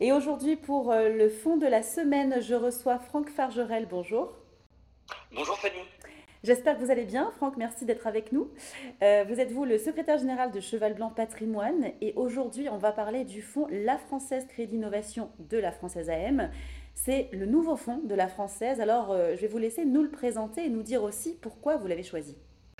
Et aujourd'hui, pour euh, le fond de la semaine, je reçois Franck Fargerel. Bonjour. Bonjour Fanny. J'espère que vous allez bien. Franck, merci d'être avec nous. Euh, vous êtes vous le secrétaire général de Cheval Blanc Patrimoine et aujourd'hui on va parler du fonds La Française Crédit Innovation de la Française AM. C'est le nouveau fonds de la Française. Alors euh, je vais vous laisser nous le présenter et nous dire aussi pourquoi vous l'avez choisi.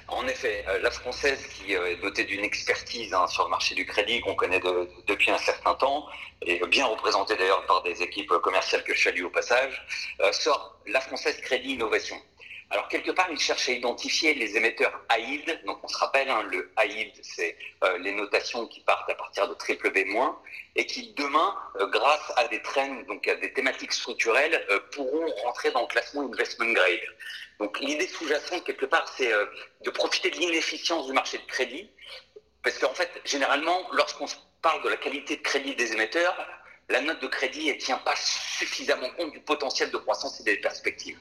En effet, euh, la française qui est dotée d'une expertise hein, sur le marché du crédit qu'on connaît depuis un certain temps, et bien représentée d'ailleurs par des équipes commerciales que je salue au passage, sort la française Crédit Innovation. Alors quelque part, il cherche à identifier les émetteurs AID. Donc on se rappelle, hein, le AID, c'est euh, les notations qui partent à partir de triple B-, et qui demain, euh, grâce à des trends, donc à des thématiques structurelles, euh, pourront rentrer dans le classement investment grade. Donc l'idée sous-jacente, quelque part, c'est de profiter de l'inefficience du marché de crédit. Parce qu'en fait, généralement, lorsqu'on parle de la qualité de crédit des émetteurs, la note de crédit ne tient pas suffisamment compte du potentiel de croissance et des perspectives.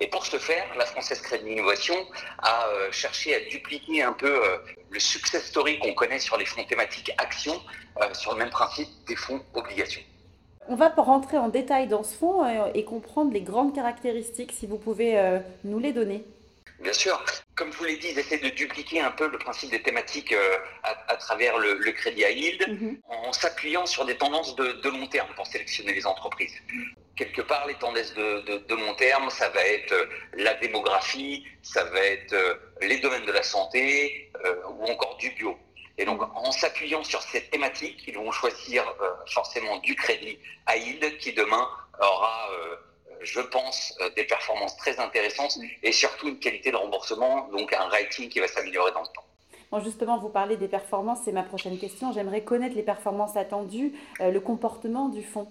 Et pour ce faire, la Française Crédit Innovation a euh, cherché à dupliquer un peu euh, le success story qu'on connaît sur les fonds thématiques actions, euh, sur le même principe des fonds obligations. On va rentrer en détail dans ce fonds et comprendre les grandes caractéristiques, si vous pouvez nous les donner. Bien sûr. Comme je vous l'ai dit, ils essaient de dupliquer un peu le principe des thématiques à, travers le, crédit à yield, mhm. en s'appuyant sur des tendances de, de, long terme pour sélectionner les entreprises quelque part, les tendances de, long terme, ça va être euh, la démographie, ça va être euh, les domaines de la santé euh, ou encore du bio. Et donc, en s'appuyant sur cette thématique, ils vont choisir forcément du crédit à yield qui demain aura, je pense, des performances très intéressantes et surtout une qualité de remboursement, donc un rating qui va s'améliorer dans le temps. Bon, justement, vous parlez des performances, c'est ma prochaine question. J'aimerais connaître les performances attendues, le comportement du fonds.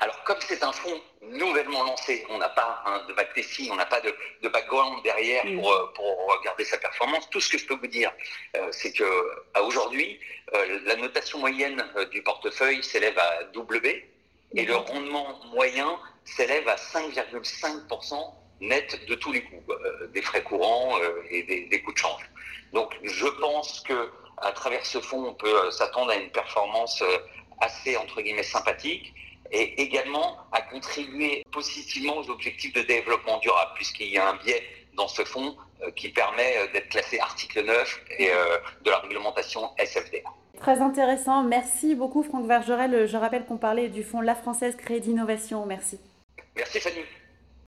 Alors, comme c'est un fonds nouvellement lancé, on n'a pas de backtesting, on n'a pas de, background derrière euh, pour, regarder sa performance. Tout ce que je peux vous dire, euh, c'est que aujourd'hui, euh, la notation moyenne du portefeuille s'élève à W et le rendement moyen s'élève à 5,5% net de tous les coûts, des frais courants et des, des, coûts de change. Donc, je pense que à travers ce fonds, on peut s'attendre à une performance assez entre guillemets sympathique et également à contribuer positivement aux objectifs de développement durable, puisqu'il y a un biais dans ce fonds euh, qui permet euh, d'être classé article 9 et euh, de la réglementation SFDA. Très intéressant. Merci beaucoup Franck Vergerel. Je rappelle qu'on parlait du fonds La Française Crédit Innovation. Merci. Merci Fanny.